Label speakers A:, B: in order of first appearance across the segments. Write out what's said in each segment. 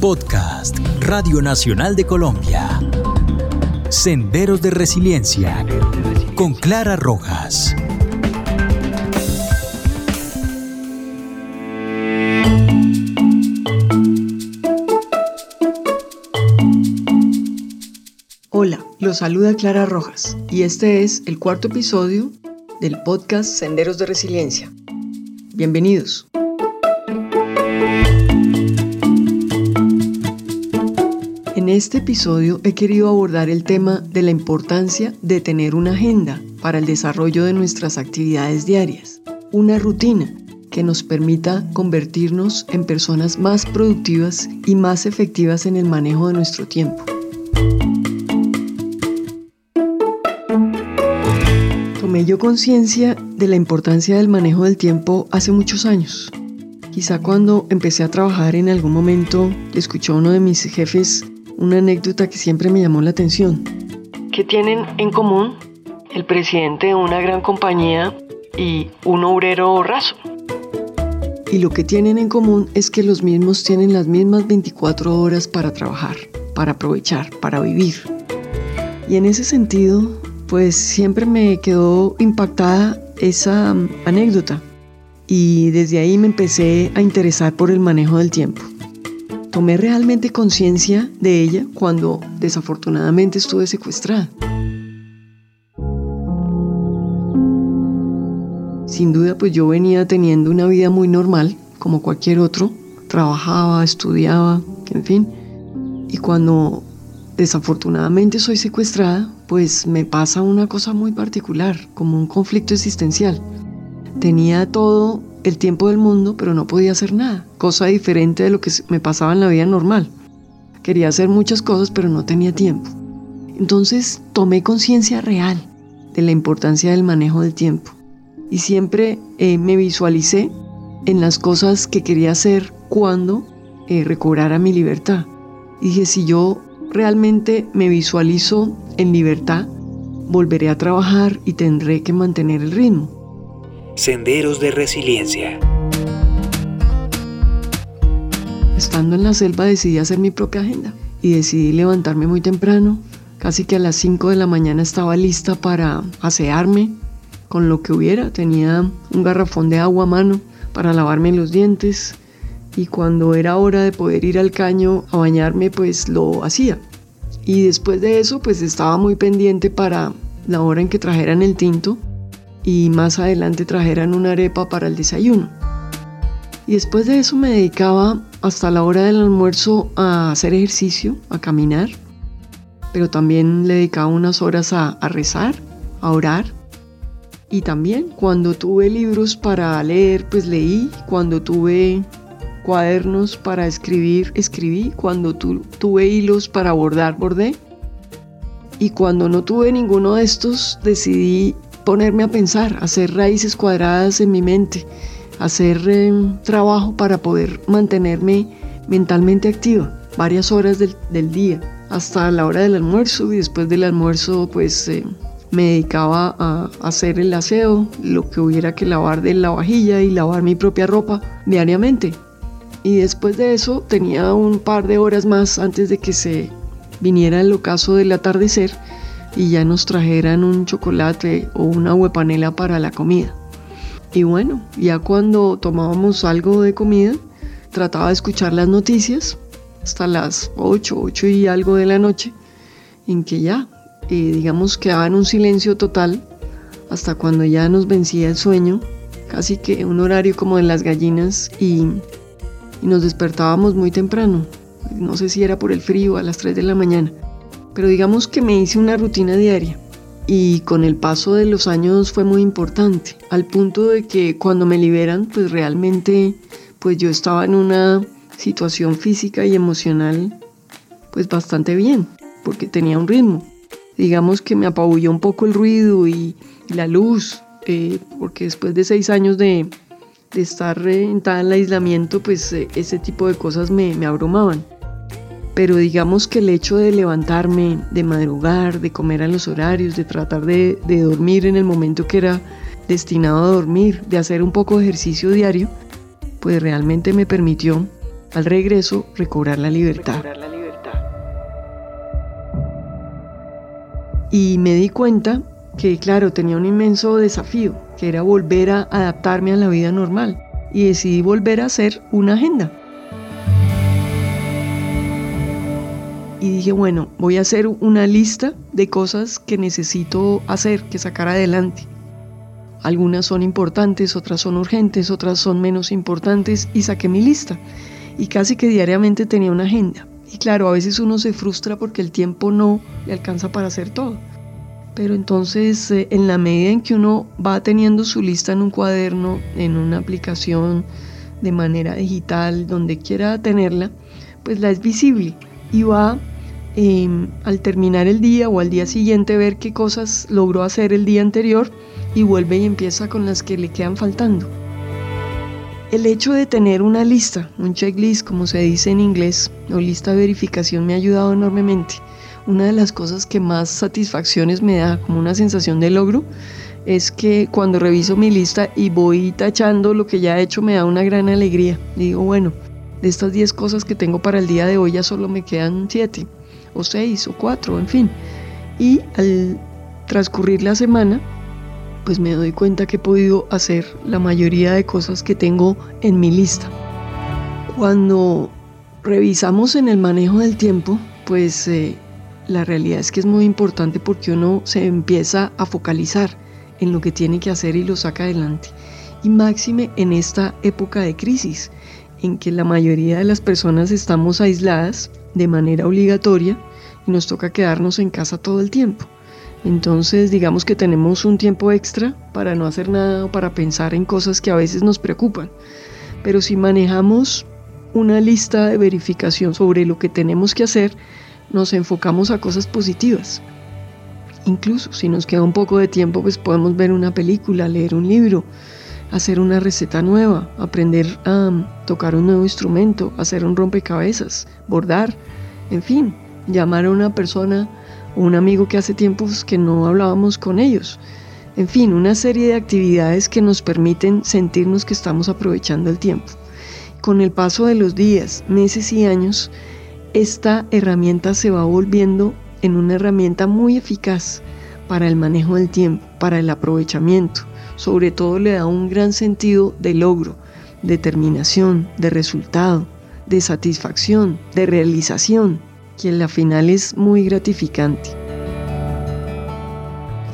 A: Podcast Radio Nacional de Colombia. Senderos de Resiliencia con Clara Rojas.
B: Hola, los saluda Clara Rojas y este es el cuarto episodio del podcast Senderos de Resiliencia. Bienvenidos. Este episodio he querido abordar el tema de la importancia de tener una agenda para el desarrollo de nuestras actividades diarias, una rutina que nos permita convertirnos en personas más productivas y más efectivas en el manejo de nuestro tiempo. Tomé yo conciencia de la importancia del manejo del tiempo hace muchos años. Quizá cuando empecé a trabajar en algún momento escuchó a uno de mis jefes una anécdota que siempre me llamó la atención. ¿Qué tienen en común el presidente de una gran compañía y un obrero raso? Y lo que tienen en común es que los mismos tienen las mismas 24 horas para trabajar, para aprovechar, para vivir. Y en ese sentido, pues siempre me quedó impactada esa mm, anécdota. Y desde ahí me empecé a interesar por el manejo del tiempo. Tomé realmente conciencia de ella cuando desafortunadamente estuve secuestrada. Sin duda, pues yo venía teniendo una vida muy normal, como cualquier otro. Trabajaba, estudiaba, en fin. Y cuando desafortunadamente soy secuestrada, pues me pasa una cosa muy particular, como un conflicto existencial. Tenía todo el tiempo del mundo, pero no podía hacer nada, cosa diferente de lo que me pasaba en la vida normal. Quería hacer muchas cosas, pero no tenía tiempo. Entonces tomé conciencia real de la importancia del manejo del tiempo y siempre eh, me visualicé en las cosas que quería hacer cuando eh, recobrara mi libertad. Dije, si yo realmente me visualizo en libertad, volveré a trabajar y tendré que mantener el ritmo.
A: Senderos de Resiliencia.
B: Estando en la selva decidí hacer mi propia agenda y decidí levantarme muy temprano. Casi que a las 5 de la mañana estaba lista para asearme con lo que hubiera. Tenía un garrafón de agua a mano para lavarme los dientes y cuando era hora de poder ir al caño a bañarme pues lo hacía. Y después de eso pues estaba muy pendiente para la hora en que trajeran el tinto y más adelante trajeran una arepa para el desayuno. Y después de eso me dedicaba hasta la hora del almuerzo a hacer ejercicio, a caminar, pero también le dedicaba unas horas a, a rezar, a orar. Y también cuando tuve libros para leer, pues leí. Cuando tuve cuadernos para escribir, escribí. Cuando tu, tuve hilos para bordar, bordé. Y cuando no tuve ninguno de estos, decidí ponerme a pensar, hacer raíces cuadradas en mi mente, hacer eh, trabajo para poder mantenerme mentalmente activa varias horas del, día hasta la hora del almuerzo y después del almuerzo pues eh, me dedicaba a hacer el aseo, lo que hubiera que lavar de la vajilla y lavar mi propia ropa diariamente. Y después de eso tenía un par de horas más antes de que se viniera el ocaso del atardecer y ya nos trajeran un chocolate o una huepanela para la comida. Y bueno, ya cuando tomábamos algo de comida, trataba de escuchar las noticias hasta las 8, 8 y algo de la noche, en que ya, eh, digamos, quedaba en un silencio total hasta cuando ya nos vencía el sueño, casi que un horario como de las gallinas y, y nos despertábamos muy temprano. No sé si era por el frío a las 3 de la mañana. Pero digamos que me hice una rutina diaria y con el paso de los años fue muy importante, al punto de que cuando me liberan, pues realmente pues yo estaba en una situación física y emocional pues bastante bien, porque tenía un ritmo. Digamos que me apabulló un poco el ruido y, la luz, eh, porque después de seis años de, estar en tal aislamiento, pues eh, ese tipo de cosas me abrumaban pero digamos que el hecho de levantarme, de madrugar, de comer a los horarios, de tratar de, dormir en el momento que era destinado a dormir, de hacer un poco de ejercicio diario, pues realmente me permitió al regreso recobrar la libertad. Y me di cuenta que, claro, tenía un inmenso desafío, que era volver a adaptarme a la vida normal. Y decidí volver a hacer una agenda. Y dije, bueno, voy a hacer una lista de cosas que necesito hacer, que sacar adelante. Algunas son importantes, otras son urgentes, otras son menos importantes y saqué mi lista. Y casi que diariamente tenía una agenda. Y claro, a veces uno se frustra porque el tiempo no le alcanza para hacer todo. Pero entonces, eh, en la medida en que uno va teniendo su lista en un cuaderno, en una aplicación de manera digital, donde quiera tenerla, pues la es visible y va em, al terminar el día o al día siguiente ver qué cosas logró hacer el día anterior y vuelve y empieza con las que le quedan faltando. El hecho de tener una lista, un checklist como se dice en inglés, o lista de verificación me ha ayudado enormemente. Una de las cosas que más satisfacciones me da, como una sensación de logro, es que cuando reviso mi lista y voy tachando lo que ya he hecho me da una gran alegría. Digo, bueno, de estas 10 cosas que tengo para el día de hoy ya solo me quedan 7 o 6 o 4, en fin. Y al transcurrir la semana pues me doy cuenta que he podido hacer la mayoría de cosas que tengo en mi lista. Cuando revisamos en el manejo del tiempo, pues eh, la realidad es que es muy importante porque uno se empieza a focalizar en lo que tiene que hacer y lo saca adelante. Y máxime en esta época de crisis, en que la mayoría de las personas estamos aisladas de manera obligatoria y nos toca quedarnos en casa todo el tiempo. Entonces digamos que tenemos un tiempo extra para no hacer nada o para pensar en cosas que a veces nos preocupan. Pero si manejamos una lista de verificación sobre lo que tenemos que hacer, nos enfocamos a cosas positivas. Incluso si nos queda un poco de tiempo, pues podemos ver una película, leer un libro, hacer una receta nueva, aprender a tocar un nuevo instrumento, hacer un rompecabezas, bordar, en fin, llamar a una persona un amigo que hace tiempos que no hablábamos con ellos. En fin, una serie de actividades que nos permiten sentirnos que estamos aprovechando el tiempo. Con el paso de los días, meses y años, esta herramienta se va volviendo en una herramienta muy eficaz para el manejo del tiempo, para el aprovechamiento. Sobre todo le da un gran sentido de logro, determinación, de resultado, de satisfacción, de realización que la final es muy gratificante.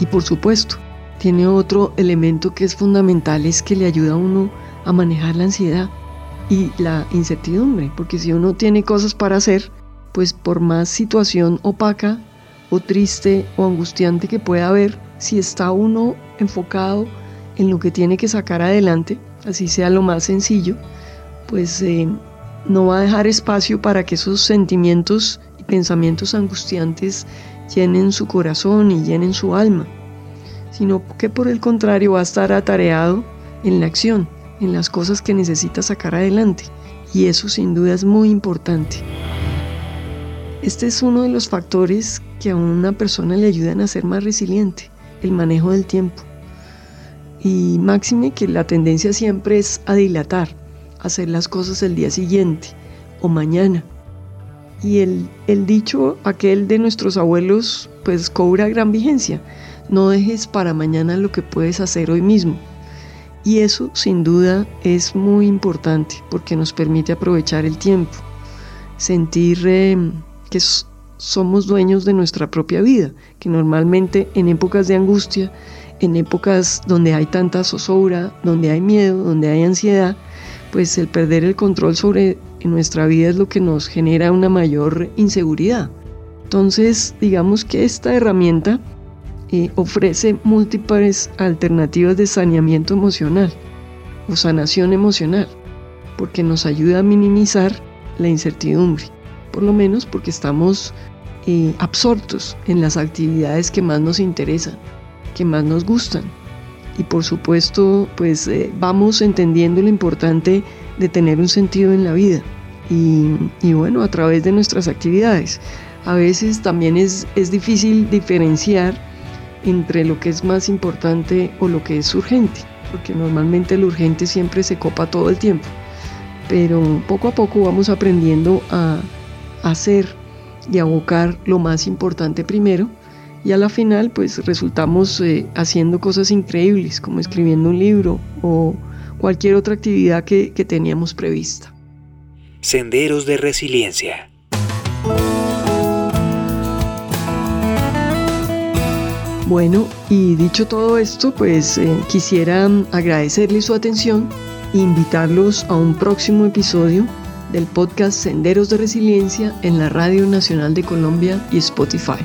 B: Y por supuesto, tiene otro elemento que es fundamental, es que le ayuda a uno a manejar la ansiedad y la incertidumbre, porque si uno tiene cosas para hacer, pues por más situación opaca o triste o angustiante que pueda haber, si está uno enfocado en lo que tiene que sacar adelante, así sea lo más sencillo, pues eh, no va a dejar espacio para que esos sentimientos pensamientos angustiantes llenen su corazón y llenen su alma, sino que por el contrario va a estar atareado en la acción, en las cosas que necesita sacar adelante. Y eso sin duda es muy importante. Este es uno de los factores que a una persona le ayudan a ser más resiliente, el manejo del tiempo. Y máxime que la tendencia siempre es a dilatar, hacer las cosas el día siguiente o mañana y el, el dicho aquel de nuestros abuelos pues cobra gran vigencia. No dejes para mañana lo que puedes hacer hoy mismo. Y eso sin duda es muy importante porque nos permite aprovechar el tiempo, sentir eh, que somos dueños de nuestra propia vida, que normalmente en épocas de angustia, en épocas donde hay tanta zozobra, donde hay miedo, donde hay ansiedad, pues el perder el control sobre nuestra vida es lo que nos genera una mayor inseguridad. Entonces, digamos que esta herramienta eh, ofrece múltiples alternativas de saneamiento emocional o sanación emocional, porque nos ayuda a minimizar la incertidumbre, por lo menos porque estamos eh, absortos en las actividades que más nos interesan, que más nos gustan y por supuesto pues eh, vamos entendiendo lo importante de tener un sentido en la vida y, bueno, a través de nuestras actividades. A veces también es, es difícil diferenciar entre lo que es más importante o lo que es urgente, porque normalmente lo urgente siempre se copa todo el tiempo. pero poco a poco vamos aprendiendo a hacer y abocar lo más importante primero y a la final pues resultamos eh, haciendo cosas increíbles como escribiendo un libro o cualquier otra actividad que, que teníamos prevista.
A: Senderos de Resiliencia.
B: Bueno, y dicho todo esto, pues eh, quisiera agradecerles su atención e invitarlos a un próximo episodio del podcast Senderos de Resiliencia en la Radio Nacional de Colombia y Spotify.